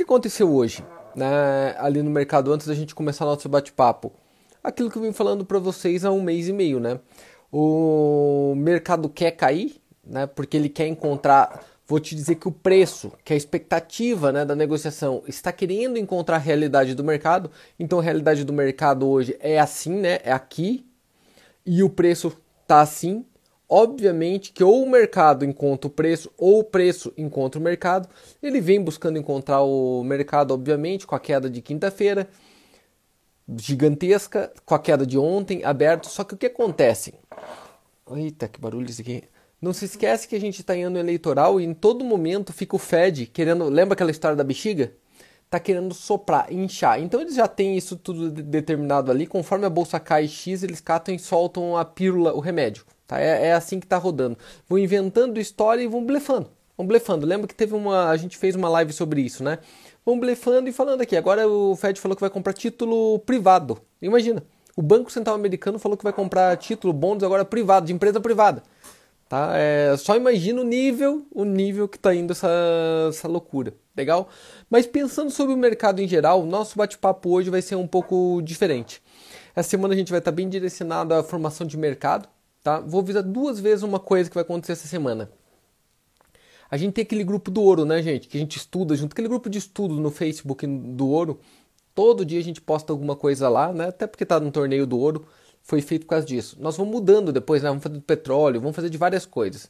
que aconteceu hoje, né, ali no mercado, antes da gente começar nosso bate-papo? Aquilo que eu vim falando para vocês há um mês e meio, né? O mercado quer cair, né? Porque ele quer encontrar. Vou te dizer que o preço, que a expectativa né, da negociação está querendo encontrar a realidade do mercado. Então a realidade do mercado hoje é assim, né? É aqui. E o preço tá assim. Obviamente que ou o mercado encontra o preço ou o preço encontra o mercado. Ele vem buscando encontrar o mercado, obviamente, com a queda de quinta-feira gigantesca, com a queda de ontem aberto. Só que o que acontece? Eita, que barulho isso aqui. Não se esquece que a gente está em ano eleitoral e em todo momento fica o Fed querendo. Lembra aquela história da bexiga? Tá querendo soprar, inchar. Então eles já têm isso tudo determinado ali. Conforme a bolsa cai X, eles catam e soltam a pílula, o remédio. Tá? É, é assim que está rodando. Vão inventando história e vão blefando. Vão blefando. Lembra que teve uma. A gente fez uma live sobre isso, né? Vão blefando e falando aqui. Agora o Fed falou que vai comprar título privado. Imagina. O Banco Central Americano falou que vai comprar título, bônus agora privado, de empresa privada. Tá? É, só imagina o nível, o nível que está indo essa, essa loucura. Legal? Mas pensando sobre o mercado em geral, nosso bate-papo hoje vai ser um pouco diferente. Essa semana a gente vai estar bem direcionado à formação de mercado, Tá? Vou avisar duas vezes uma coisa que vai acontecer essa semana. A gente tem aquele grupo do ouro, né, gente? Que a gente estuda junto, aquele grupo de estudo no Facebook do ouro. Todo dia a gente posta alguma coisa lá, né? Até porque tá no torneio do ouro. Foi feito por causa disso. Nós vamos mudando depois, né? Vamos fazer do petróleo, vamos fazer de várias coisas.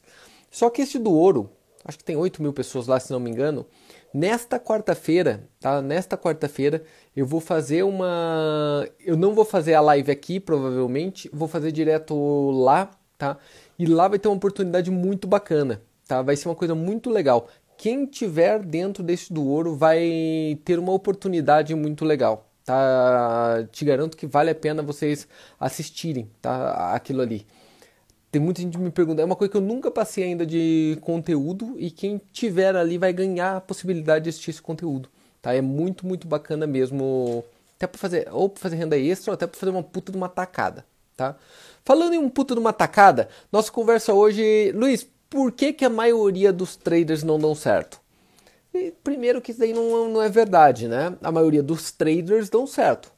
Só que esse do ouro, acho que tem 8 mil pessoas lá, se não me engano. Nesta quarta-feira, tá? Nesta quarta-feira eu vou fazer uma. Eu não vou fazer a live aqui, provavelmente. Vou fazer direto lá, tá? E lá vai ter uma oportunidade muito bacana, tá? Vai ser uma coisa muito legal. Quem tiver dentro desse do ouro vai ter uma oportunidade muito legal, tá? Te garanto que vale a pena vocês assistirem, tá? Aquilo ali. Tem muita gente me perguntando, é uma coisa que eu nunca passei ainda de conteúdo e quem tiver ali vai ganhar a possibilidade de assistir esse conteúdo, tá? É muito, muito bacana mesmo, até para fazer, ou para fazer renda extra, ou até para fazer uma puta de uma tacada, tá? Falando em um puta de uma tacada, nossa conversa hoje, Luiz, por que que a maioria dos traders não dão certo? E, primeiro que isso daí não, não é verdade, né? A maioria dos traders dão certo.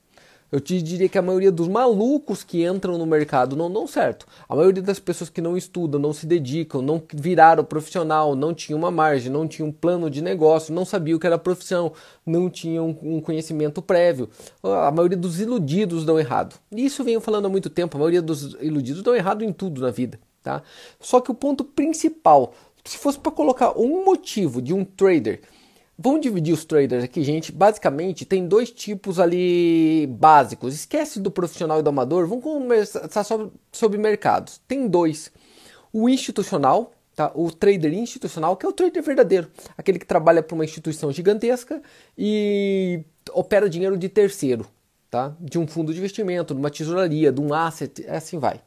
Eu te diria que a maioria dos malucos que entram no mercado não dão certo. A maioria das pessoas que não estudam, não se dedicam, não viraram profissional, não tinham uma margem, não tinham um plano de negócio, não sabiam o que era profissão, não tinham um conhecimento prévio. A maioria dos iludidos dão errado. Isso venho falando há muito tempo. A maioria dos iludidos dão errado em tudo na vida. Tá? Só que o ponto principal, se fosse para colocar um motivo de um trader Vamos dividir os traders aqui, gente. Basicamente, tem dois tipos ali básicos. Esquece do profissional e do amador. Vamos conversar sobre, sobre mercados. Tem dois. O institucional, tá? o trader institucional, que é o trader verdadeiro. Aquele que trabalha para uma instituição gigantesca e opera dinheiro de terceiro. Tá? De um fundo de investimento, de uma tesouraria, de um asset, assim vai.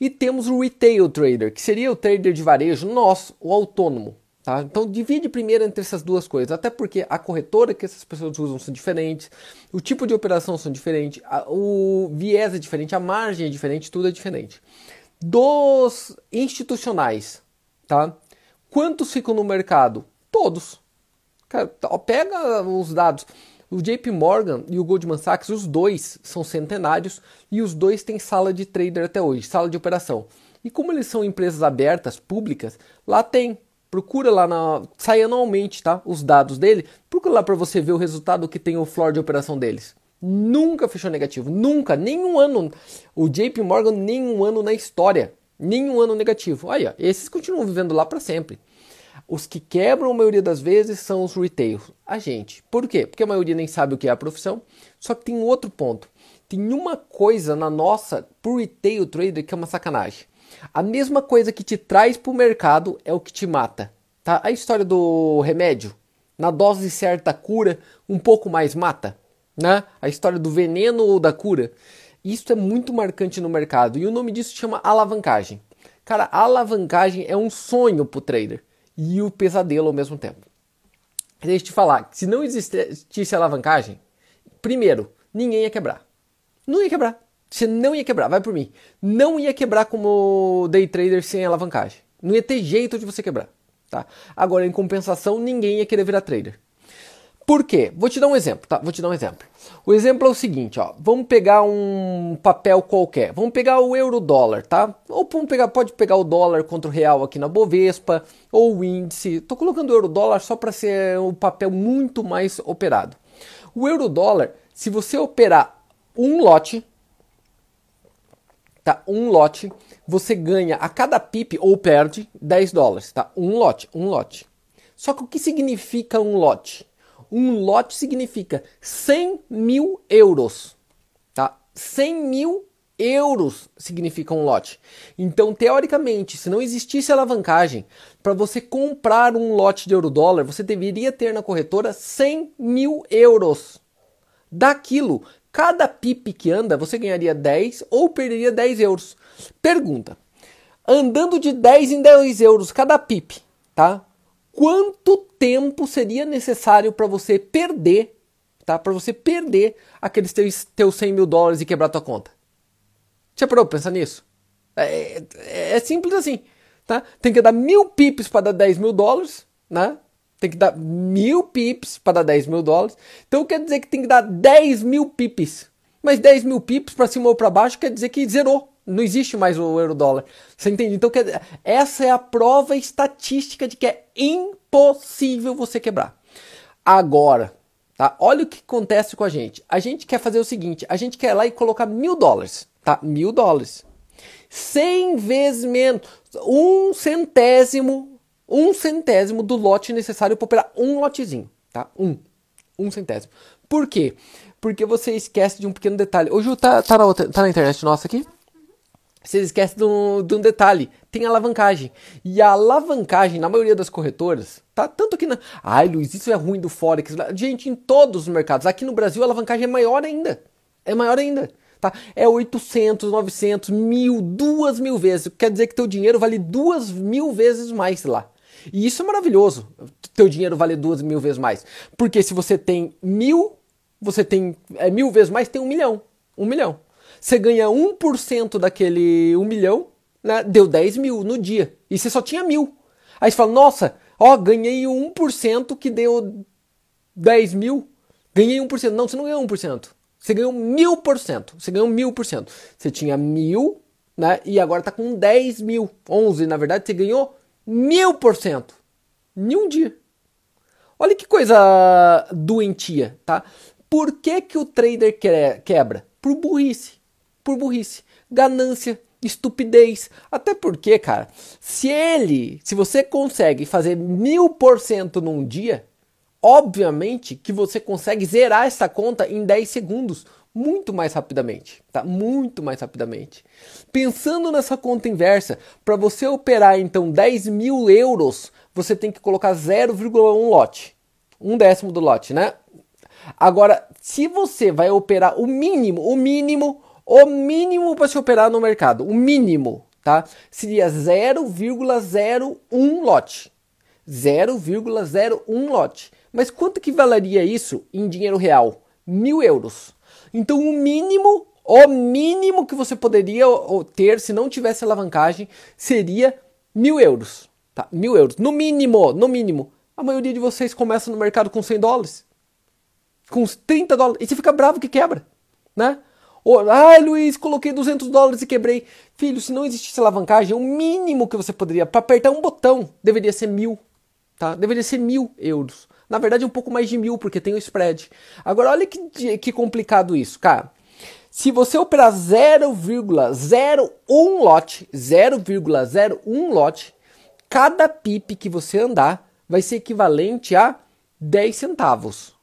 E temos o retail trader, que seria o trader de varejo, nós, o autônomo. Tá? Então divide primeiro entre essas duas coisas, até porque a corretora que essas pessoas usam são diferentes, o tipo de operação são diferentes, o viés é diferente, a margem é diferente, tudo é diferente. Dos institucionais, tá? Quantos ficam no mercado? Todos. Cara, pega os dados. O JP Morgan e o Goldman Sachs, os dois são centenários e os dois têm sala de trader até hoje, sala de operação. E como eles são empresas abertas, públicas, lá tem Procura lá na. Sai anualmente, tá? Os dados dele. Procura lá para você ver o resultado que tem o floor de operação deles. Nunca fechou negativo. Nunca. Nenhum ano. O JP Morgan, nenhum ano na história. Nenhum ano negativo. Olha, esses continuam vivendo lá para sempre. Os que quebram a maioria das vezes são os retail. A gente. Por quê? Porque a maioria nem sabe o que é a profissão. Só que tem um outro ponto. Tem uma coisa na nossa, pro retail trader, que é uma sacanagem. A mesma coisa que te traz para o mercado é o que te mata. Tá? A história do remédio, na dose certa cura, um pouco mais mata. Né? A história do veneno ou da cura. Isso é muito marcante no mercado e o nome disso chama alavancagem. Cara, a alavancagem é um sonho para o trader e o pesadelo ao mesmo tempo. Deixa eu te falar, se não existisse alavancagem, primeiro, ninguém ia quebrar. Não ia quebrar. Você não ia quebrar, vai por mim. Não ia quebrar como day trader sem alavancagem. Não ia ter jeito de você quebrar. Tá? Agora, em compensação, ninguém ia querer virar trader. Por quê? Vou te dar um exemplo, tá? Vou te dar um exemplo. O exemplo é o seguinte, ó. Vamos pegar um papel qualquer. Vamos pegar o euro dólar, tá? Ou vamos pegar, pode pegar o dólar contra o real aqui na Bovespa ou o índice. Tô colocando o euro dólar só para ser um papel muito mais operado. O euro dólar, se você operar um lote, tá? Um lote, você ganha a cada pip ou perde 10 dólares, tá? Um lote, um lote. Só que o que significa um lote? Um lote significa 100 mil euros, tá? 100 mil euros significa um lote. Então, teoricamente, se não existisse alavancagem, para você comprar um lote de euro-dólar, você deveria ter na corretora 100 mil euros. Daquilo, cada PIP que anda, você ganharia 10 ou perderia 10 euros. Pergunta: andando de 10 em 10 euros cada PIP, tá? quanto tempo seria necessário para você perder, tá? Para você perder aqueles teus, teus 100 mil dólares e quebrar tua conta. Já parou pra pensar nisso? É, é, é, simples assim, tá? Tem que dar mil pips para dar 10 mil dólares, né? Tem que dar mil pips para dar 10 mil dólares. Então quer dizer que tem que dar 10 mil pips. Mas 10 mil pips para cima ou para baixo quer dizer que zerou. Não existe mais o euro dólar. Você entende? Então, essa é a prova estatística de que é impossível você quebrar. Agora, tá? Olha o que acontece com a gente. A gente quer fazer o seguinte: a gente quer ir lá e colocar mil dólares, tá? Mil dólares. 100 vezes menos, um centésimo, um centésimo do lote necessário para operar um lotezinho, tá? Um, um centésimo. Por quê? Porque você esquece de um pequeno detalhe. Hoje tá, tá, na, tá na internet nossa aqui? Você esquece de um, de um, detalhe, tem alavancagem. E a alavancagem, na maioria das corretoras, tá? Tanto que na. Ai, Luiz, isso é ruim do Forex. Gente, em todos os mercados. Aqui no Brasil, a alavancagem é maior ainda. É maior ainda. Tá? É 800, 900, mil, duas mil vezes. Quer dizer que teu dinheiro vale duas mil vezes mais lá. E isso é maravilhoso. Teu dinheiro vale duas mil vezes mais. Porque se você tem mil, você tem é, mil vezes mais, tem um milhão. Um milhão. Você ganha 1% daquele 1 milhão, né? Deu 10 mil no dia. E você só tinha mil. Aí você fala, nossa, ó, ganhei 1% que deu 10 mil. Ganhei 1%. Não, você não ganhou 1%. Você ganhou mil por cento. Você ganhou mil por cento. Você tinha mil, né? E agora tá com 10 mil. 11, na verdade, você ganhou mil por cento. Em um dia. Olha que coisa doentia, tá? Por que, que o trader quebra? Por burrice por burrice, ganância, estupidez. Até porque, cara, se ele, se você consegue fazer mil por cento num dia, obviamente que você consegue zerar essa conta em 10 segundos, muito mais rapidamente, tá? Muito mais rapidamente. Pensando nessa conta inversa, para você operar então 10 mil euros, você tem que colocar 0,1 lote, um décimo do lote, né? Agora, se você vai operar o mínimo, o mínimo, o mínimo para se operar no mercado, o mínimo, tá? Seria 0,01 lote. 0,01 lote. Mas quanto que valeria isso em dinheiro real? Mil euros. Então o mínimo, o mínimo que você poderia ter se não tivesse alavancagem seria mil euros. Tá? Mil euros. No mínimo, no mínimo. A maioria de vocês começa no mercado com 100 dólares. Com 30 dólares. E você fica bravo que quebra, né? Ai, Luiz, coloquei 200 dólares e quebrei. Filho, se não existisse alavancagem, o mínimo que você poderia, para apertar um botão, deveria ser mil. Tá? Deveria ser mil euros. Na verdade, um pouco mais de mil, porque tem o spread. Agora, olha que, que complicado isso, cara. Se você operar 0,01 lote, 0,01 lote, cada pip que você andar vai ser equivalente a 10 centavos.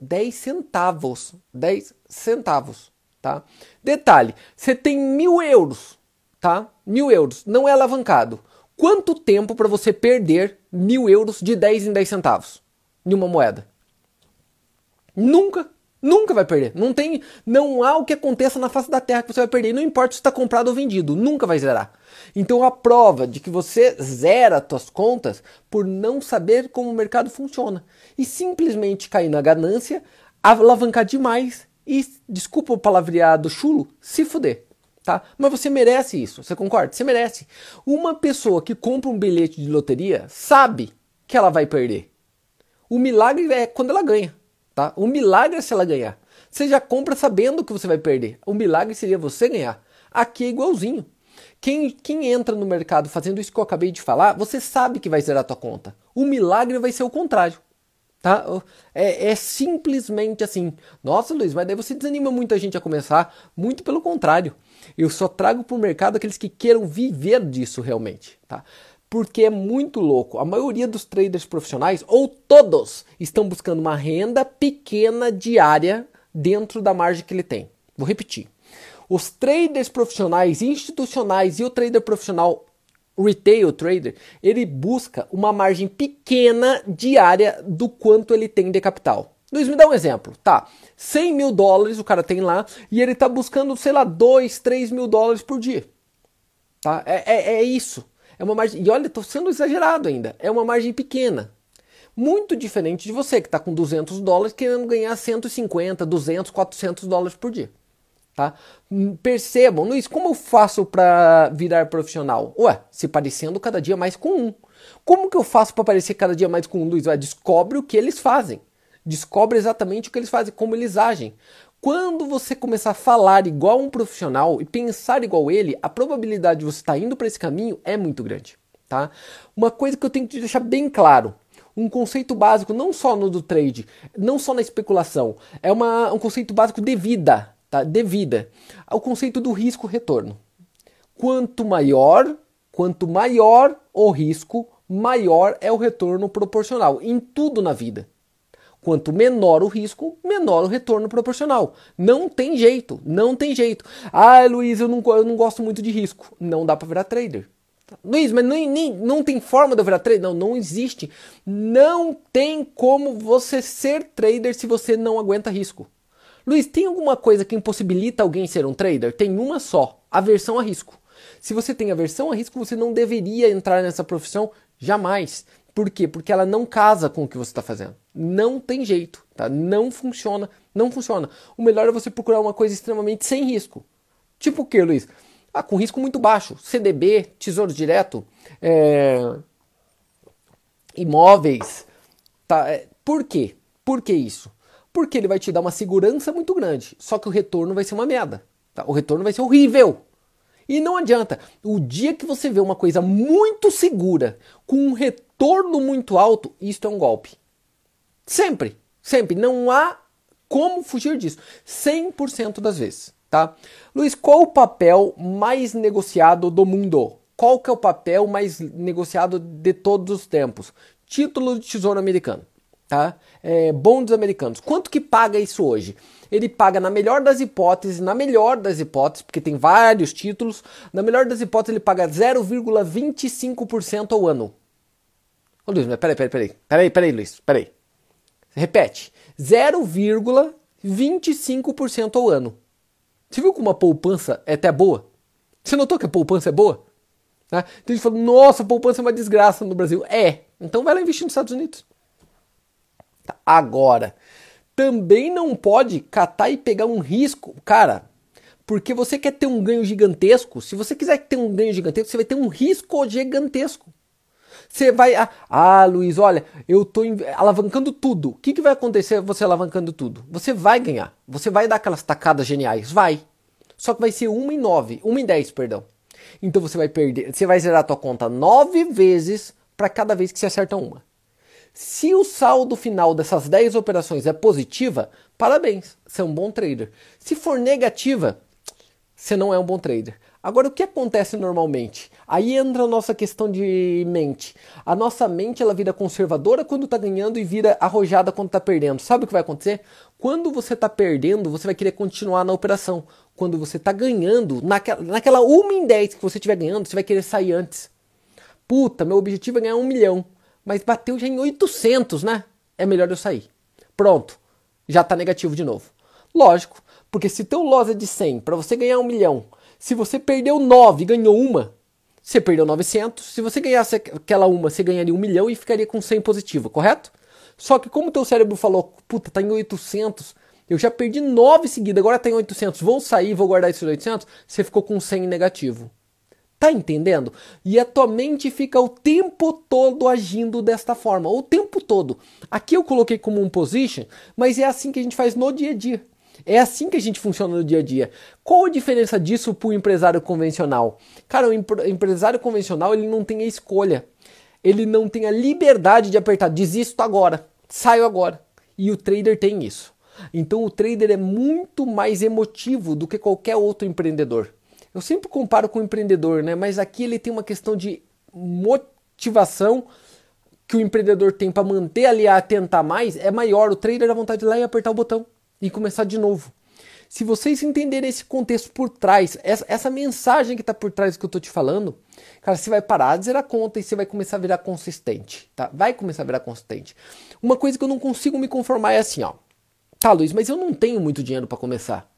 10 centavos. 10 centavos, tá? Detalhe, você tem mil euros, tá? Mil euros, não é alavancado. Quanto tempo para você perder mil euros de 10 em 10 centavos em uma moeda? Nunca, nunca vai perder. Não tem, não há o que aconteça na face da terra que você vai perder. Não importa se está comprado ou vendido, nunca vai zerar. Então a prova de que você zera suas contas por não saber como o mercado funciona e simplesmente cair na ganância, alavancar demais e, desculpa o palavreado chulo, se fuder. Tá? Mas você merece isso, você concorda? Você merece. Uma pessoa que compra um bilhete de loteria sabe que ela vai perder. O milagre é quando ela ganha, tá? O milagre é se ela ganhar. Você já compra sabendo que você vai perder. O milagre seria você ganhar. Aqui é igualzinho. Quem, quem entra no mercado fazendo isso que eu acabei de falar, você sabe que vai zerar a tua conta. O milagre vai ser o contrário. Tá? É, é, simplesmente assim. Nossa, Luiz, mas daí você desanima muita gente a começar. Muito pelo contrário. Eu só trago para o mercado aqueles que queiram viver disso realmente. Tá? Porque é muito louco. A maioria dos traders profissionais, ou todos, estão buscando uma renda pequena diária dentro da margem que ele tem. Vou repetir. Os traders profissionais institucionais e o trader profissional retail trader, ele busca uma margem pequena diária do quanto ele tem de capital. Luiz, me dá um exemplo. Tá, 100 mil dólares o cara tem lá e ele tá buscando, sei lá, 2, 3 mil dólares por dia. Tá? É, é, é isso. É uma margem. E olha, tô sendo exagerado ainda. É uma margem pequena. Muito diferente de você que está com 200 dólares querendo ganhar 150, 200, 400 dólares por dia. Tá? Hum, percebam, Luiz, como eu faço para virar profissional? Ué, se parecendo cada dia mais com um. Como que eu faço para parecer cada dia mais com um, Luiz? Ué, descobre o que eles fazem. Descobre exatamente o que eles fazem, como eles agem. Quando você começar a falar igual um profissional e pensar igual ele, a probabilidade de você estar tá indo para esse caminho é muito grande. Tá? Uma coisa que eu tenho que deixar bem claro: um conceito básico, não só no do trade, não só na especulação, é uma, um conceito básico de vida, tá? De vida. O conceito do risco-retorno. Quanto maior, quanto maior o risco, maior é o retorno proporcional em tudo na vida. Quanto menor o risco, menor o retorno proporcional. Não tem jeito, não tem jeito. Ah, Luiz, eu não, eu não gosto muito de risco. Não dá para virar trader. Luiz, mas nem, nem, não tem forma de eu virar trader? Não, não existe. Não tem como você ser trader se você não aguenta risco. Luiz, tem alguma coisa que impossibilita alguém ser um trader? Tem uma só: aversão a risco. Se você tem aversão a risco, você não deveria entrar nessa profissão jamais. Por quê? Porque ela não casa com o que você está fazendo. Não tem jeito, tá? Não funciona, não funciona. O melhor é você procurar uma coisa extremamente sem risco. Tipo o que, Luiz? Ah, com risco muito baixo. CDB, Tesouro Direto, é... imóveis. Tá? É, por quê? Por que isso? Porque ele vai te dar uma segurança muito grande. Só que o retorno vai ser uma merda. Tá? O retorno vai ser horrível. E não adianta. O dia que você vê uma coisa muito segura, com um retorno muito alto, isto é um golpe. Sempre. Sempre. Não há como fugir disso. 100% das vezes tá? Luiz, qual o papel mais negociado do mundo? Qual que é o papel mais negociado de todos os tempos? Título de Tesouro Americano, tá? É, bondes americanos. Quanto que paga isso hoje? Ele paga na melhor das hipóteses, na melhor das hipóteses, porque tem vários títulos, na melhor das hipóteses ele paga 0,25% ao ano. Ô Luiz, mas peraí, peraí, peraí, peraí, peraí, Luiz, peraí. Repete, 0,25% ao ano. Você viu como a poupança é até boa? Você notou que a poupança é boa? A gente fala, nossa, a poupança é uma desgraça no Brasil. É, então vai lá investir nos Estados Unidos. Tá. Agora, também não pode catar e pegar um risco, cara, porque você quer ter um ganho gigantesco. Se você quiser ter um ganho gigantesco, você vai ter um risco gigantesco. Você vai. Ah, ah, Luiz, olha, eu estou alavancando tudo. O que, que vai acontecer você alavancando tudo? Você vai ganhar. Você vai dar aquelas tacadas geniais. Vai. Só que vai ser 1 em 9. 1 em 10, perdão. Então você vai perder. Você vai zerar a tua conta 9 vezes para cada vez que você acerta uma. Se o saldo final dessas 10 operações é positiva, parabéns, você é um bom trader. Se for negativa, você não é um bom trader. Agora, o que acontece normalmente? Aí entra a nossa questão de mente. A nossa mente ela vira conservadora quando está ganhando e vira arrojada quando está perdendo. Sabe o que vai acontecer? Quando você está perdendo, você vai querer continuar na operação. Quando você está ganhando, naquela, naquela 1 em 10 que você estiver ganhando, você vai querer sair antes. Puta, meu objetivo é ganhar um milhão. Mas bateu já em 800, né? É melhor eu sair. Pronto, já está negativo de novo. Lógico, porque se teu loss é de 100 para você ganhar um milhão se você perdeu 9 e ganhou uma, você perdeu 900. Se você ganhasse aquela uma, você ganharia um milhão e ficaria com 100 positivo, correto? Só que como teu cérebro falou, puta, tá em 800, eu já perdi 9 seguidas, agora tá em 800, vou sair, vou guardar esses 800, você ficou com 100 negativo. Tá entendendo? E a tua mente fica o tempo todo agindo desta forma, o tempo todo. Aqui eu coloquei como um position, mas é assim que a gente faz no dia a dia. É assim que a gente funciona no dia a dia. Qual a diferença disso para o empresário convencional? Cara, o empresário convencional ele não tem a escolha. Ele não tem a liberdade de apertar desisto agora, saio agora. E o trader tem isso. Então o trader é muito mais emotivo do que qualquer outro empreendedor. Eu sempre comparo com o empreendedor, né? Mas aqui ele tem uma questão de motivação que o empreendedor tem para manter ali a tentar mais é maior. O trader dá vontade de ir lá e apertar o botão e começar de novo. Se vocês entenderem esse contexto por trás, essa, essa mensagem que está por trás do que eu estou te falando, cara, você vai parar de zerar conta e você vai começar a virar consistente, tá? Vai começar a virar consistente. Uma coisa que eu não consigo me conformar é assim, ó. Tá, Luiz, mas eu não tenho muito dinheiro para começar.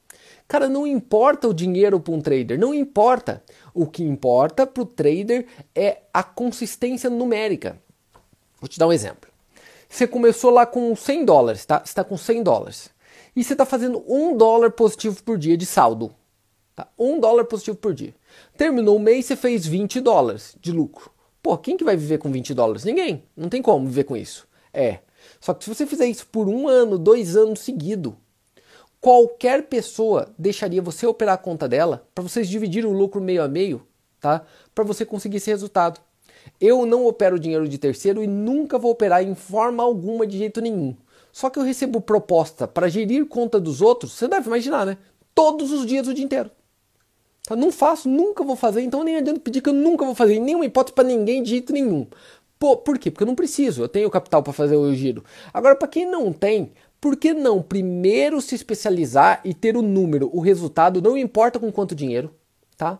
Cara, não importa o dinheiro para um trader, não importa. O que importa para o trader é a consistência numérica. Vou te dar um exemplo. Você começou lá com 100 dólares, tá? Você está com 100 dólares. E você está fazendo um dólar positivo por dia de saldo. Tá? Um dólar positivo por dia. Terminou o mês, você fez 20 dólares de lucro. Pô, quem que vai viver com 20 dólares? Ninguém. Não tem como viver com isso. É. Só que se você fizer isso por um ano, dois anos seguido, qualquer pessoa deixaria você operar a conta dela para vocês dividirem o lucro meio a meio, tá? Para você conseguir esse resultado. Eu não opero dinheiro de terceiro e nunca vou operar em forma alguma de jeito nenhum. Só que eu recebo proposta para gerir conta dos outros, você deve imaginar, né? Todos os dias, o dia inteiro. Tá, não faço, nunca vou fazer, então nem adianta pedir que eu nunca vou fazer, nenhuma hipótese para ninguém de jeito nenhum. Pô, por quê? Porque eu não preciso, eu tenho capital para fazer o giro. Agora, para quem não tem, por que não primeiro se especializar e ter o número, o resultado, não importa com quanto dinheiro, tá?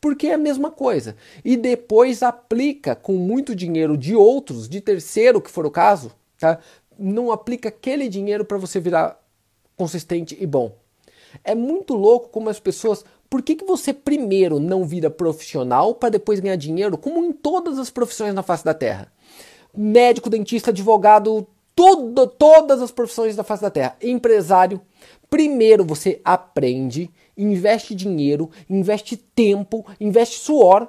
Porque é a mesma coisa. E depois aplica com muito dinheiro de outros, de terceiro, que for o caso, tá? Não aplica aquele dinheiro para você virar consistente e bom. É muito louco como as pessoas. Por que, que você primeiro não vira profissional para depois ganhar dinheiro, como em todas as profissões na face da Terra? Médico, dentista, advogado, tudo, todas as profissões da face da Terra. Empresário. Primeiro você aprende, investe dinheiro, investe tempo, investe suor,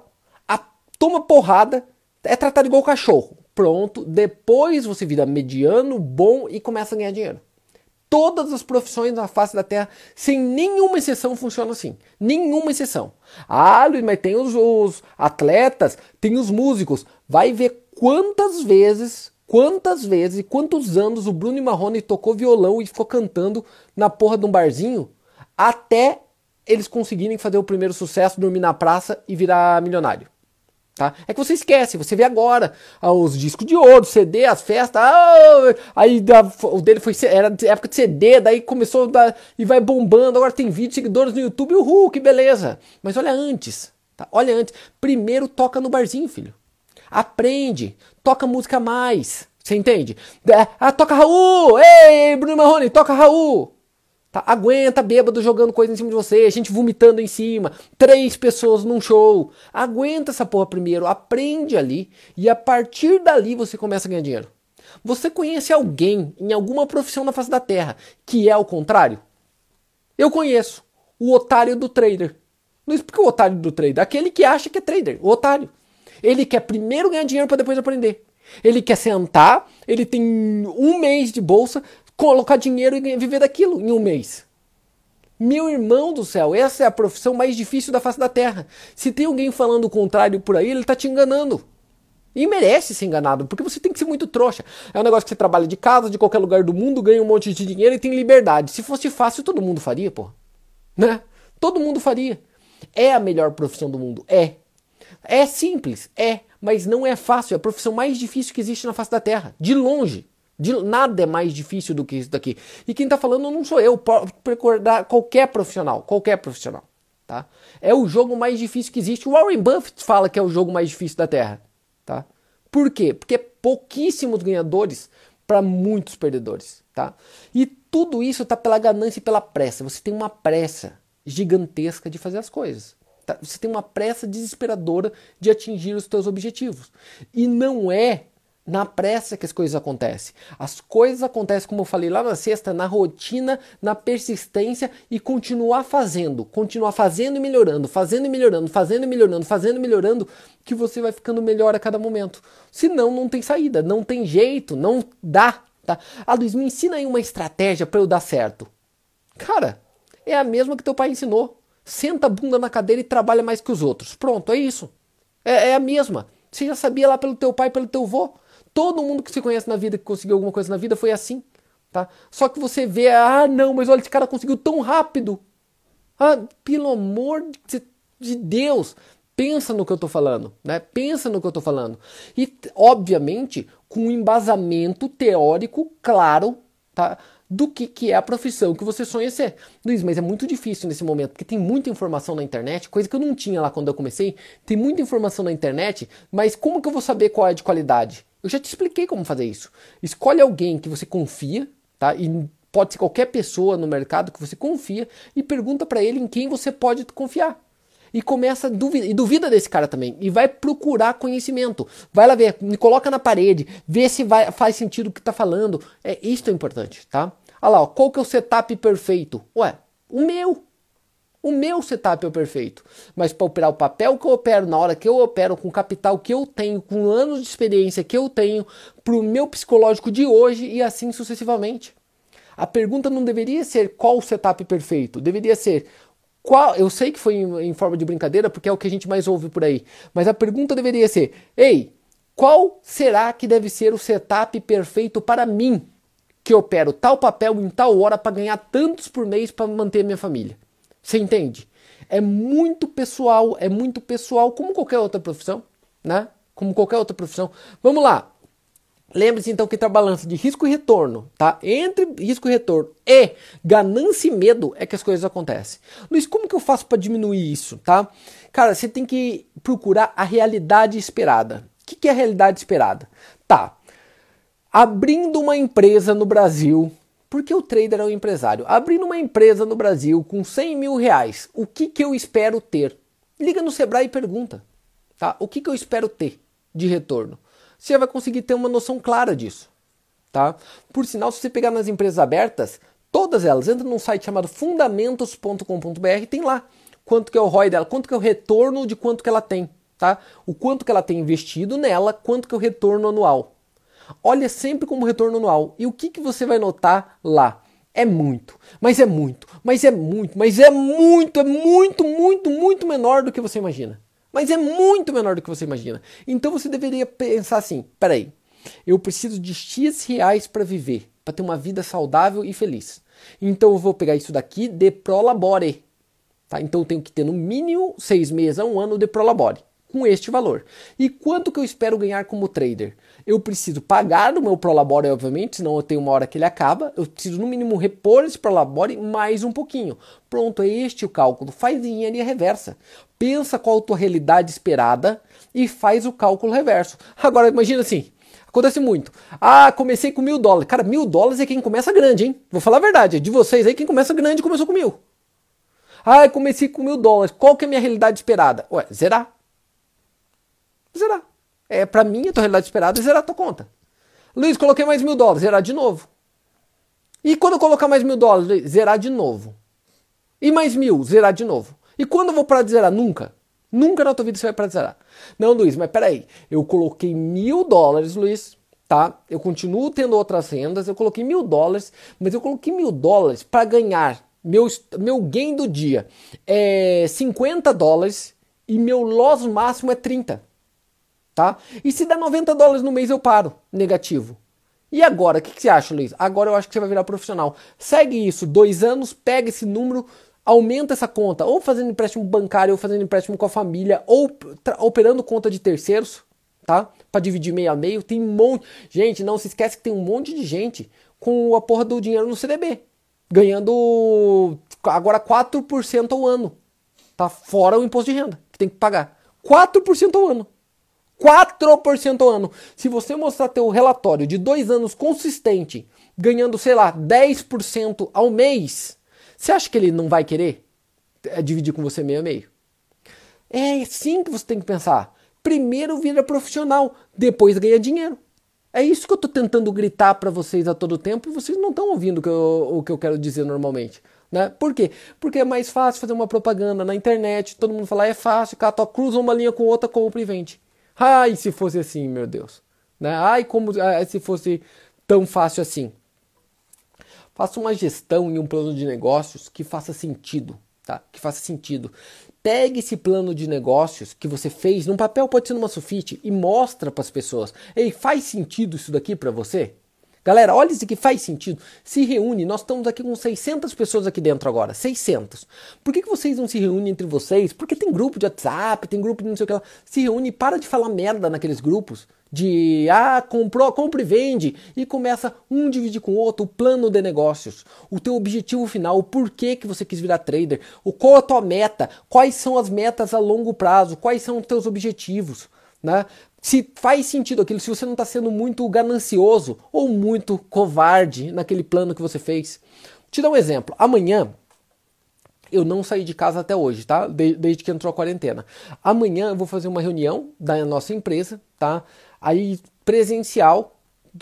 a, toma porrada, é tratado igual cachorro. Pronto, depois você vira mediano, bom e começa a ganhar dinheiro. Todas as profissões na face da Terra, sem nenhuma exceção, funcionam assim. Nenhuma exceção. Ah, Luiz, mas tem os, os atletas, tem os músicos. Vai ver quantas vezes Quantas vezes e quantos anos o Bruno Marrone tocou violão e ficou cantando na porra de um barzinho até eles conseguirem fazer o primeiro sucesso, dormir na praça e virar milionário. Tá? É que você esquece, você vê agora ah, os discos de ouro, CD, as festas, ah, aí da, o dele foi era época de CD, daí começou da, e vai bombando, agora tem vídeos, seguidores no YouTube, uhul, que beleza. Mas olha antes, tá? Olha antes, primeiro toca no barzinho, filho. Aprende, toca música mais. Você entende? É, ah, toca Raul! Ei, Bruno Marrone, toca Raul! Tá, aguenta bêbado jogando coisa em cima de você, gente vomitando em cima, três pessoas num show. Aguenta essa porra primeiro, aprende ali e a partir dali você começa a ganhar dinheiro. Você conhece alguém em alguma profissão na face da terra que é o contrário? Eu conheço. O otário do trader. Não explica o otário do trader. Aquele que acha que é trader. O otário. Ele quer primeiro ganhar dinheiro para depois aprender. Ele quer sentar, ele tem um mês de bolsa, colocar dinheiro e viver daquilo em um mês. Meu irmão do céu, essa é a profissão mais difícil da face da terra. Se tem alguém falando o contrário por aí, ele está te enganando. E merece ser enganado, porque você tem que ser muito trouxa. É um negócio que você trabalha de casa, de qualquer lugar do mundo, ganha um monte de dinheiro e tem liberdade. Se fosse fácil, todo mundo faria, pô. Né? Todo mundo faria. É a melhor profissão do mundo? É. É simples, é, mas não é fácil. É a profissão mais difícil que existe na face da Terra, de longe. De, nada é mais difícil do que isso daqui. E quem está falando não sou eu, recordar qualquer profissional, qualquer profissional. Tá? É o jogo mais difícil que existe. Warren Buffett fala que é o jogo mais difícil da Terra. Tá? Por quê? Porque é pouquíssimos ganhadores para muitos perdedores. Tá? E tudo isso está pela ganância e pela pressa. Você tem uma pressa gigantesca de fazer as coisas. Tá? Você tem uma pressa desesperadora de atingir os seus objetivos. E não é na pressa que as coisas acontecem. As coisas acontecem, como eu falei lá na sexta, na rotina, na persistência e continuar fazendo, continuar fazendo e melhorando, fazendo e melhorando, fazendo e melhorando, fazendo e melhorando, que você vai ficando melhor a cada momento. Senão não tem saída, não tem jeito, não dá, tá? Ah, Luiz, me ensina aí uma estratégia para eu dar certo. Cara, é a mesma que teu pai ensinou. Senta a bunda na cadeira e trabalha mais que os outros. Pronto, é isso. É, é a mesma. Você já sabia lá pelo teu pai, pelo teu avô. Todo mundo que se conhece na vida, que conseguiu alguma coisa na vida, foi assim. Tá? Só que você vê, ah, não, mas olha, esse cara conseguiu tão rápido. Ah, pelo amor de Deus, pensa no que eu estou falando, né? Pensa no que eu estou falando. E, obviamente, com um embasamento teórico claro, tá? do que, que é a profissão que você sonha ser. Luiz, mas é muito difícil nesse momento, porque tem muita informação na internet, coisa que eu não tinha lá quando eu comecei. Tem muita informação na internet, mas como que eu vou saber qual é de qualidade? Eu já te expliquei como fazer isso. Escolhe alguém que você confia, tá? E pode ser qualquer pessoa no mercado que você confia e pergunta para ele em quem você pode confiar. E começa a duvida, e duvida desse cara também. E vai procurar conhecimento. Vai lá ver, me coloca na parede, vê se vai, faz sentido o que tá falando. É isso é importante, tá? Olha lá, ó, qual que é o setup perfeito? Ué, o meu. O meu setup é o perfeito. Mas para operar o papel que eu opero, na hora que eu opero, com o capital que eu tenho, com anos de experiência que eu tenho, para o meu psicológico de hoje e assim sucessivamente. A pergunta não deveria ser qual o setup perfeito, deveria ser qual. Eu sei que foi em, em forma de brincadeira, porque é o que a gente mais ouve por aí, mas a pergunta deveria ser: ei, qual será que deve ser o setup perfeito para mim, que opero tal papel em tal hora para ganhar tantos por mês para manter minha família? Você entende? É muito pessoal, é muito pessoal, como qualquer outra profissão, né? Como qualquer outra profissão. Vamos lá. Lembre-se então que a balança de risco e retorno, tá? Entre risco e retorno e ganância e medo é que as coisas acontecem. Luiz, como que eu faço para diminuir isso, tá? Cara, você tem que procurar a realidade esperada. O que, que é a realidade esperada? Tá. Abrindo uma empresa no Brasil, porque o trader é um empresário. Abrindo uma empresa no Brasil com 100 mil reais, o que, que eu espero ter? Liga no Sebrae e pergunta. Tá? O que, que eu espero ter de retorno? Você vai conseguir ter uma noção clara disso. Tá? Por sinal, se você pegar nas empresas abertas, todas elas, entra num site chamado fundamentos.com.br, tem lá quanto que é o ROI dela, quanto que é o retorno de quanto que ela tem. Tá? O quanto que ela tem investido nela, quanto que é o retorno anual. Olha sempre como retorno anual. E o que, que você vai notar lá? É muito, mas é muito, mas é muito, mas é muito, é muito, muito, muito menor do que você imagina. Mas é muito menor do que você imagina. Então você deveria pensar assim: peraí, eu preciso de X reais para viver, para ter uma vida saudável e feliz. Então eu vou pegar isso daqui de prolabore. Tá? Então eu tenho que ter no mínimo seis meses a um ano de prolabore com este valor. E quanto que eu espero ganhar como trader? Eu preciso pagar o meu Prolabore, obviamente, senão eu tenho uma hora que ele acaba. Eu preciso, no mínimo, repor esse Prolabore mais um pouquinho. Pronto, é este o cálculo. Faz linha reversa. Pensa qual a tua realidade esperada e faz o cálculo reverso. Agora, imagina assim, Acontece muito. Ah, comecei com mil dólares. Cara, mil dólares é quem começa grande, hein? Vou falar a verdade. De vocês aí, quem começa grande começou com mil. Ah, comecei com mil dólares. Qual que é a minha realidade esperada? Ué, zerar zerar. É, para mim, a tua realidade esperada é zerar a tua conta. Luiz, coloquei mais mil dólares, zerar de novo. E quando eu colocar mais mil dólares, zerar de novo. E mais mil, zerar de novo. E quando eu vou parar de zerar? Nunca. Nunca na tua vida você vai parar de zerar. Não, Luiz, mas peraí. Eu coloquei mil dólares, Luiz, tá? Eu continuo tendo outras rendas, eu coloquei mil dólares, mas eu coloquei mil dólares para ganhar meu, meu gain do dia é 50 dólares e meu loss máximo é 30 tá? E se der 90 dólares no mês eu paro, negativo. E agora, o que, que, você acha, Luiz? Agora eu acho que você vai virar profissional. Segue isso, dois anos, pega esse número, aumenta essa conta, ou fazendo empréstimo bancário, ou fazendo empréstimo com a família, ou operando conta de terceiros, tá? Para dividir meio a meio. Tem um monte. Gente, não se esquece que tem um monte de gente com a porra do dinheiro no CDB, ganhando agora 4% ao ano, tá? Fora o imposto de renda que tem que pagar. 4% ao ano. 4% ao ano. Se você mostrar teu relatório de dois anos consistente, ganhando, sei lá, 10% ao mês, você acha que ele não vai querer é, dividir com você meio a meio? É assim que você tem que pensar. Primeiro vira profissional, depois ganha dinheiro. É isso que eu estou tentando gritar para vocês a todo tempo e vocês não estão ouvindo o que, eu, o que eu quero dizer normalmente. Né? Por quê? Porque é mais fácil fazer uma propaganda na internet, todo mundo falar é fácil, cata, cruza uma linha com outra, compra e vende. Ai, se fosse assim, meu Deus. Né? Ai, como ai, se fosse tão fácil assim. Faça uma gestão e um plano de negócios que faça sentido, tá? Que faça sentido. Pegue esse plano de negócios que você fez num papel, pode ser numa sulfite, e mostra para as pessoas. Ei, faz sentido isso daqui para você? Galera, olha isso aqui, faz sentido. Se reúne, nós estamos aqui com 600 pessoas aqui dentro agora, 600. Por que, que vocês não se reúnem entre vocês? Porque tem grupo de WhatsApp, tem grupo de não sei o que lá. Se reúne e para de falar merda naqueles grupos de ah, comprou, compra e vende e começa um dividir com o outro o plano de negócios, o teu objetivo final, o porquê que você quis virar trader, o qual a tua meta, quais são as metas a longo prazo, quais são os teus objetivos, né? Se faz sentido aquilo, se você não está sendo muito ganancioso ou muito covarde naquele plano que você fez. Te dar um exemplo. Amanhã eu não saí de casa até hoje, tá? Desde que entrou a quarentena. Amanhã eu vou fazer uma reunião da nossa empresa, tá? Aí presencial,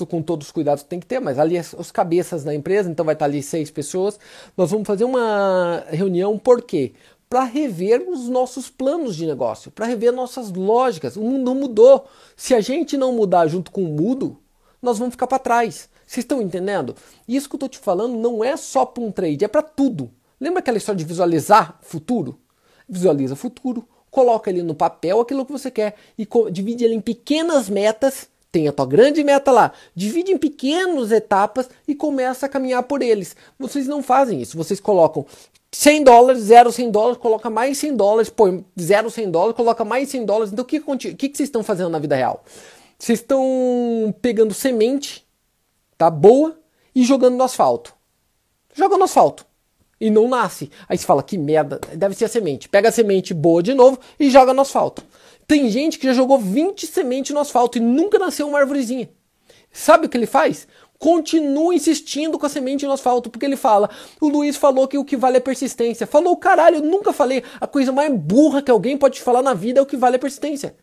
com todos os cuidados que tem que ter, mas ali os cabeças da empresa, então vai estar ali seis pessoas. Nós vamos fazer uma reunião, por quê? Para rever os nossos planos de negócio, para rever nossas lógicas. O mundo mudou. Se a gente não mudar junto com o mundo, nós vamos ficar para trás. Vocês estão entendendo? Isso que eu estou te falando não é só para um trade, é para tudo. Lembra aquela história de visualizar futuro? Visualiza futuro, coloca ali no papel aquilo que você quer e divide ele em pequenas metas. Tem a tua grande meta lá, divide em pequenas etapas e começa a caminhar por eles. Vocês não fazem isso, vocês colocam 100 dólares, 0 100 dólares, coloca mais 100 dólares, põe 0 100 dólares, coloca mais 100 dólares. Então o que, que, que vocês estão fazendo na vida real? Vocês estão pegando semente, tá boa, e jogando no asfalto. Joga no asfalto e não nasce. Aí você fala, que merda, deve ser a semente. Pega a semente boa de novo e joga no asfalto. Tem gente que já jogou 20 sementes no asfalto e nunca nasceu uma árvorezinha. Sabe o que ele faz? Continua insistindo com a semente no asfalto, porque ele fala: o Luiz falou que o que vale é persistência. Falou, caralho, eu nunca falei. A coisa mais burra que alguém pode falar na vida é o que vale é persistência.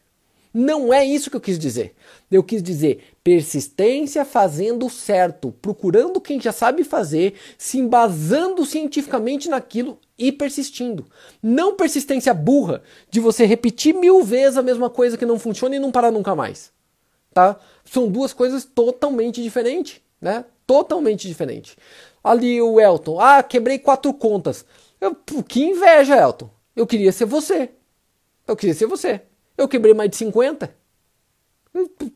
Não é isso que eu quis dizer. Eu quis dizer persistência fazendo certo, procurando quem já sabe fazer, se embasando cientificamente naquilo e persistindo. Não persistência burra de você repetir mil vezes a mesma coisa que não funciona e não parar nunca mais. Tá? São duas coisas totalmente diferentes, né? Totalmente diferentes. Ali o Elton, ah, quebrei quatro contas. Eu, que inveja, Elton. Eu queria ser você. Eu queria ser você. Eu quebrei mais de 50.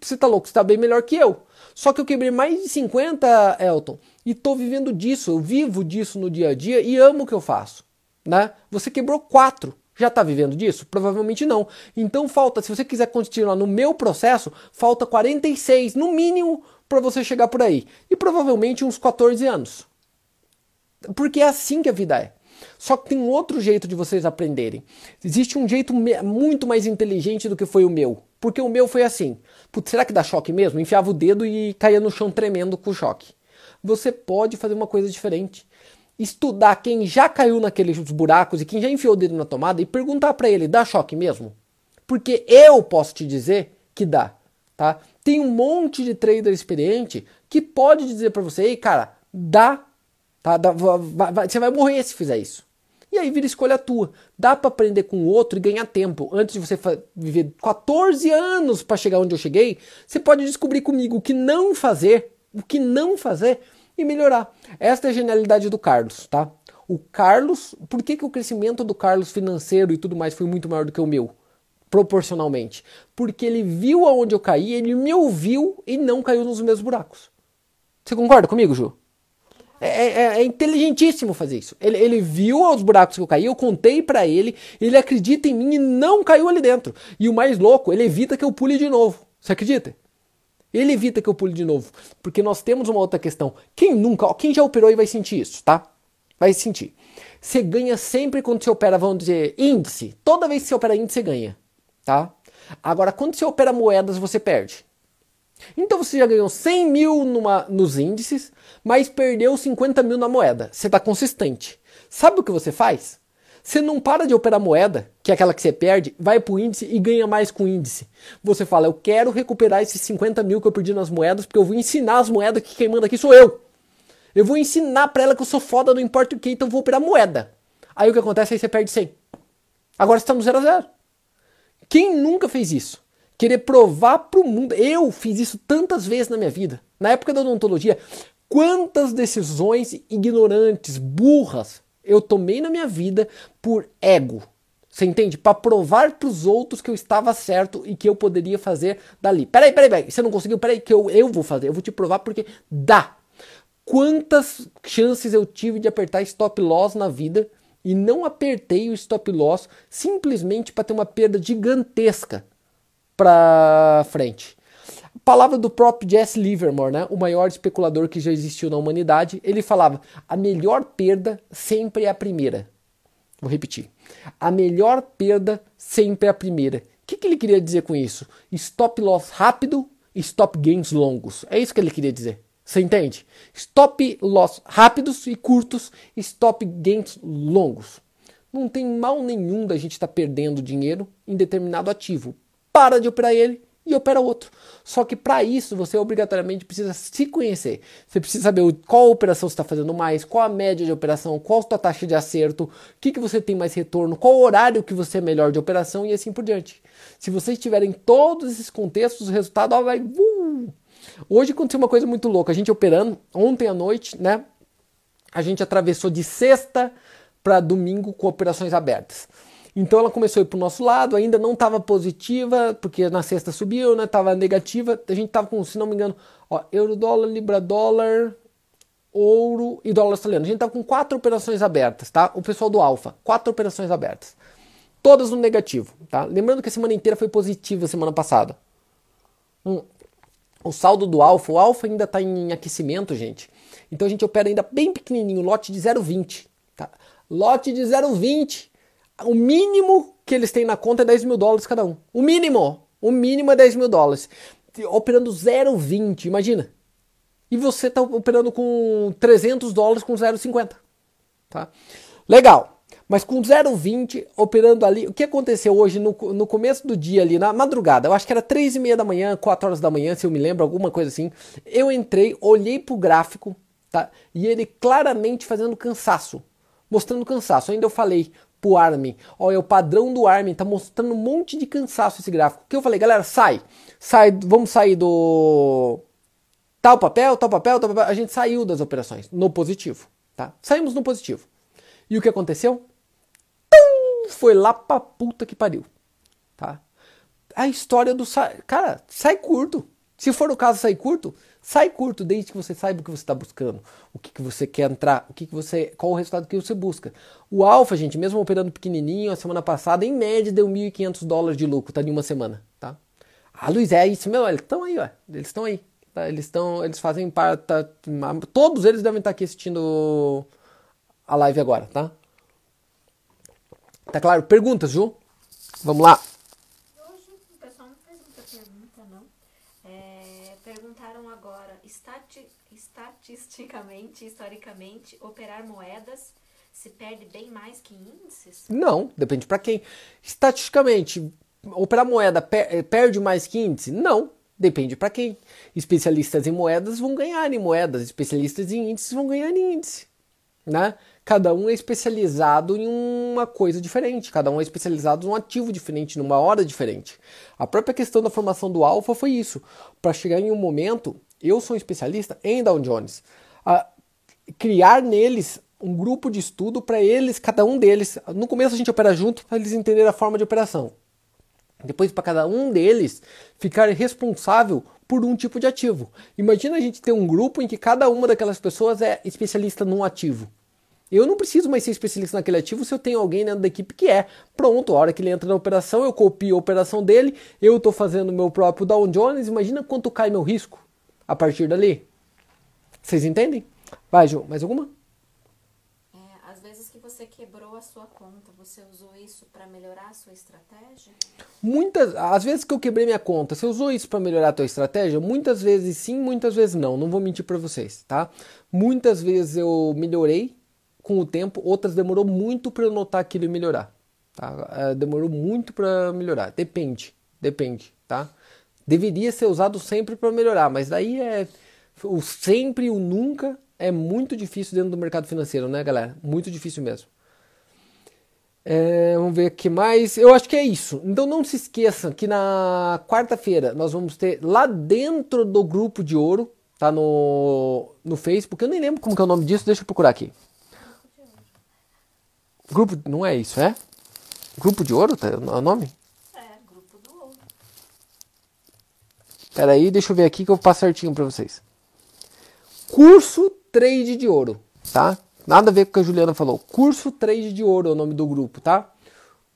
Você tá louco, você tá bem melhor que eu. Só que eu quebrei mais de 50, Elton, e tô vivendo disso, eu vivo disso no dia a dia e amo o que eu faço, né? Você quebrou quatro, já está vivendo disso? Provavelmente não. Então falta, se você quiser continuar no meu processo, falta 46 no mínimo para você chegar por aí. E provavelmente uns 14 anos. Porque é assim que a vida é. Só que tem outro jeito de vocês aprenderem. Existe um jeito muito mais inteligente do que foi o meu. Porque o meu foi assim. Putz, será que dá choque mesmo? Enfiava o dedo e caía no chão tremendo com o choque. Você pode fazer uma coisa diferente. Estudar quem já caiu naqueles buracos e quem já enfiou o dedo na tomada e perguntar para ele: dá choque mesmo? Porque eu posso te dizer que dá. Tá? Tem um monte de trader experiente que pode dizer para você: ei, cara, dá Tá? Vai, vai, você vai morrer se fizer isso. E aí vira escolha tua. Dá para aprender com o outro e ganhar tempo. Antes de você viver 14 anos para chegar onde eu cheguei, você pode descobrir comigo o que não fazer, o que não fazer e melhorar. Esta é a genialidade do Carlos, tá? O Carlos, por que, que o crescimento do Carlos financeiro e tudo mais foi muito maior do que o meu? Proporcionalmente. Porque ele viu aonde eu caí, ele me ouviu e não caiu nos meus buracos. Você concorda comigo, Ju? É, é, é, inteligentíssimo fazer isso. Ele, ele viu os buracos que eu caí, eu contei para ele, ele acredita em mim e não caiu ali dentro. E o mais louco, ele evita que eu pule de novo. Você acredita? Ele evita que eu pule de novo. Porque nós temos uma outra questão. Quem nunca, quem já operou e vai sentir isso, tá? Vai sentir. Você ganha sempre quando você opera, vamos dizer, índice. Toda vez que você opera índice, você ganha. Tá? Agora, quando você opera moedas, você perde. Então você já ganhou 100 mil numa, nos índices, mas perdeu 50 mil na moeda. Você está consistente. Sabe o que você faz? Você não para de operar moeda que é aquela que você perde, vai para o índice e ganha mais com o índice. Você fala, eu quero recuperar esses 50 mil que eu perdi nas moedas, porque eu vou ensinar as moedas que quem manda aqui sou eu. Eu vou ensinar para ela que eu sou foda, não importa o que, então eu vou operar moeda. Aí o que acontece? Aí você perde 100. Agora está no 0 a 0. Quem nunca fez isso? Querer provar para o mundo. Eu fiz isso tantas vezes na minha vida. Na época da odontologia, quantas decisões ignorantes, burras, eu tomei na minha vida por ego. Você entende? Para provar para os outros que eu estava certo e que eu poderia fazer dali. Peraí, peraí, peraí. Você não conseguiu? Peraí, que eu, eu vou fazer. Eu vou te provar porque dá. Quantas chances eu tive de apertar stop loss na vida e não apertei o stop loss simplesmente para ter uma perda gigantesca para frente. Palavra do próprio Jesse Livermore, né? o maior especulador que já existiu na humanidade, ele falava: a melhor perda sempre é a primeira. Vou repetir. A melhor perda sempre é a primeira. O que, que ele queria dizer com isso? Stop loss rápido stop gains longos. É isso que ele queria dizer. Você entende? Stop loss rápidos e curtos, stop gains longos. Não tem mal nenhum da gente estar tá perdendo dinheiro em determinado ativo. Para de operar ele e opera outro. Só que para isso você obrigatoriamente precisa se conhecer. Você precisa saber qual operação você está fazendo mais, qual a média de operação, qual a sua taxa de acerto, o que, que você tem mais retorno, qual horário que você é melhor de operação e assim por diante. Se vocês tiverem todos esses contextos, o resultado ó, vai. Uh, Hoje aconteceu uma coisa muito louca. A gente operando ontem à noite, né? A gente atravessou de sexta para domingo com operações abertas. Então ela começou a ir para o nosso lado, ainda não estava positiva, porque na sexta subiu, né? Tava negativa. A gente tava com, se não me engano, ó, euro dólar, libra dólar, ouro e dólar australiano. A gente tava com quatro operações abertas, tá? O pessoal do Alfa, quatro operações abertas. Todas no negativo, tá? Lembrando que a semana inteira foi positiva semana passada. Hum, o saldo do alfa, o alfa ainda está em aquecimento, gente. Então a gente opera ainda bem pequenininho, lote de 0,20. Tá? Lote de 0,20. O mínimo que eles têm na conta é 10 mil dólares cada um. O mínimo. O mínimo é 10 mil dólares. Operando 0,20, imagina. E você está operando com 300 dólares com 0,50. Tá? Legal. Mas com 0,20 operando ali, o que aconteceu hoje no, no começo do dia ali, na madrugada, eu acho que era 3 e meia da manhã, 4 horas da manhã, se eu me lembro, alguma coisa assim. Eu entrei, olhei pro gráfico, tá? E ele claramente fazendo cansaço, mostrando cansaço. Ainda eu falei pro Armin, olha, é o padrão do Armin, tá mostrando um monte de cansaço esse gráfico. Que eu falei, galera, sai, sai, vamos sair do tal papel, tal papel, tal papel. A gente saiu das operações no positivo, tá? Saímos no positivo. E o que aconteceu? Foi lá pra puta que pariu. Tá? A história do. Cara, sai curto. Se for o caso sair curto, sai curto desde que você saiba o que você está buscando, o que, que você quer entrar, o que, que você, qual o resultado que você busca. O Alfa, gente, mesmo operando pequenininho, a semana passada, em média, deu 1.500 dólares de lucro, tá? Em uma semana, tá? Ah, Luiz, é isso mesmo, eles estão aí, ó. Eles estão aí. Tá? Eles estão, eles fazem parte, tá? todos eles devem estar aqui assistindo a live agora, tá? Tá claro? Perguntas, Ju? Vamos lá. Hoje o pessoal não fez muita pergunta, não. É, perguntaram agora, estati estatisticamente, historicamente, operar moedas se perde bem mais que índices? Não, depende para quem. Estatisticamente, operar moeda per eh, perde mais que índice? Não, depende para quem. Especialistas em moedas vão ganhar em moedas, especialistas em índices vão ganhar em índice, né? Cada um é especializado em uma coisa diferente, cada um é especializado num ativo diferente, numa hora diferente. A própria questão da formação do alfa foi isso. Para chegar em um momento, eu sou um especialista em Dow Jones, a criar neles um grupo de estudo para eles, cada um deles. No começo a gente opera junto para eles entenderem a forma de operação. Depois, para cada um deles ficar responsável por um tipo de ativo. Imagina a gente ter um grupo em que cada uma daquelas pessoas é especialista num ativo. Eu não preciso mais ser especialista naquele ativo se eu tenho alguém dentro da equipe que é. Pronto, a hora que ele entra na operação, eu copio a operação dele, eu estou fazendo meu próprio Dow Jones, imagina quanto cai meu risco a partir dali. Vocês entendem? Vai, Ju, mais alguma? É, às vezes que você quebrou a sua conta, você usou isso para melhorar a sua estratégia? Muitas, às vezes que eu quebrei minha conta, você usou isso para melhorar a tua estratégia? Muitas vezes sim, muitas vezes não. Não vou mentir para vocês, tá? Muitas vezes eu melhorei com o tempo, outras demorou muito para eu notar aquilo e melhorar. Tá? É, demorou muito para melhorar. Depende, depende, tá? Deveria ser usado sempre para melhorar, mas daí é o sempre e o nunca é muito difícil dentro do mercado financeiro, né, galera? Muito difícil mesmo. É, vamos ver aqui mais. Eu acho que é isso. Então não se esqueçam que na quarta-feira nós vamos ter lá dentro do grupo de ouro, tá no, no Facebook. Eu nem lembro como que é o nome disso, deixa eu procurar aqui. Grupo, não é isso, é? Grupo de ouro, tá? É o nome? É, grupo do ouro. Pera aí, deixa eu ver aqui que eu passo certinho para vocês. Curso Trade de Ouro, tá? Nada a ver com o que a Juliana falou. Curso Trade de Ouro é o nome do grupo, tá?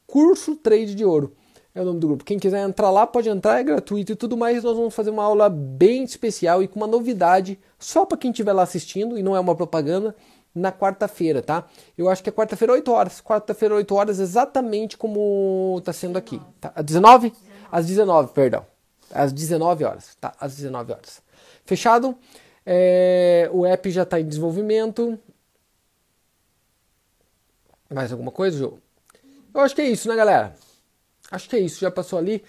Curso Trade de Ouro é o nome do grupo. Quem quiser entrar lá pode entrar, é gratuito e tudo mais. Nós vamos fazer uma aula bem especial e com uma novidade só para quem estiver lá assistindo e não é uma propaganda na quarta-feira, tá? Eu acho que é quarta-feira 8 horas. Quarta-feira 8 horas exatamente como tá sendo aqui. Tá? Às 19? 19? Às 19, perdão. Às 19 horas, tá? Às 19 horas. Fechado? É, o app já está em desenvolvimento. Mais alguma coisa, João? Eu acho que é isso, né, galera? Acho que é isso. Já passou ali.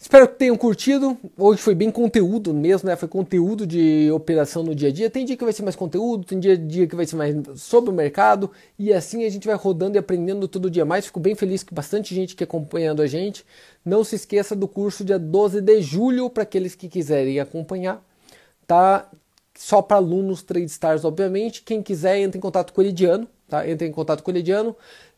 Espero que tenham curtido. Hoje foi bem conteúdo mesmo, né? Foi conteúdo de operação no dia a dia. Tem dia que vai ser mais conteúdo, tem dia, dia que vai ser mais sobre o mercado. E assim a gente vai rodando e aprendendo todo dia mais. Fico bem feliz que bastante gente que acompanhando a gente. Não se esqueça do curso dia 12 de julho para aqueles que quiserem acompanhar. Tá só para alunos Trade Stars, obviamente. Quem quiser, entre em contato com o Elidiano, tá? Entre em contato com o Elidiano.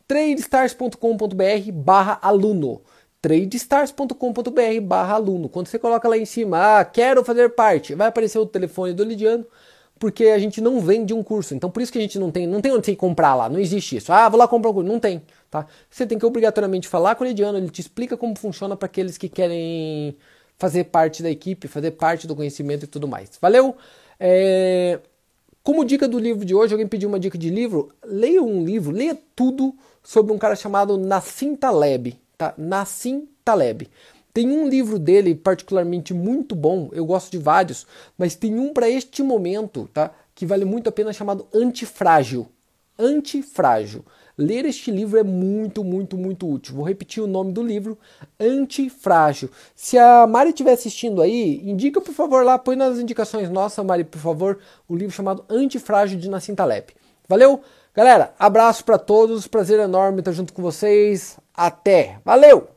tradestars.com.br barra aluno tradestars.com.br barra aluno. Quando você coloca lá em cima, ah, quero fazer parte, vai aparecer o telefone do Lidiano, porque a gente não vende um curso. Então por isso que a gente não tem, não tem onde você comprar lá, não existe isso. Ah, vou lá comprar um curso, não tem, tá? Você tem que obrigatoriamente falar com o Lidiano, ele te explica como funciona para aqueles que querem fazer parte da equipe, fazer parte do conhecimento e tudo mais. Valeu? É... Como dica do livro de hoje, alguém pediu uma dica de livro, leia um livro, leia tudo sobre um cara chamado Nassim Taleb tá? Nassim Taleb. Tem um livro dele particularmente muito bom, eu gosto de vários, mas tem um para este momento, tá? Que vale muito a pena chamado Antifrágil. Antifrágil. Ler este livro é muito, muito, muito útil. Vou repetir o nome do livro, Antifrágil. Se a Mari estiver assistindo aí, indica por favor lá, põe nas indicações nossa, Mari, por favor, o livro chamado Antifrágil de Nassim Taleb. Valeu? Galera, abraço para todos, prazer enorme estar junto com vocês. Até. Valeu!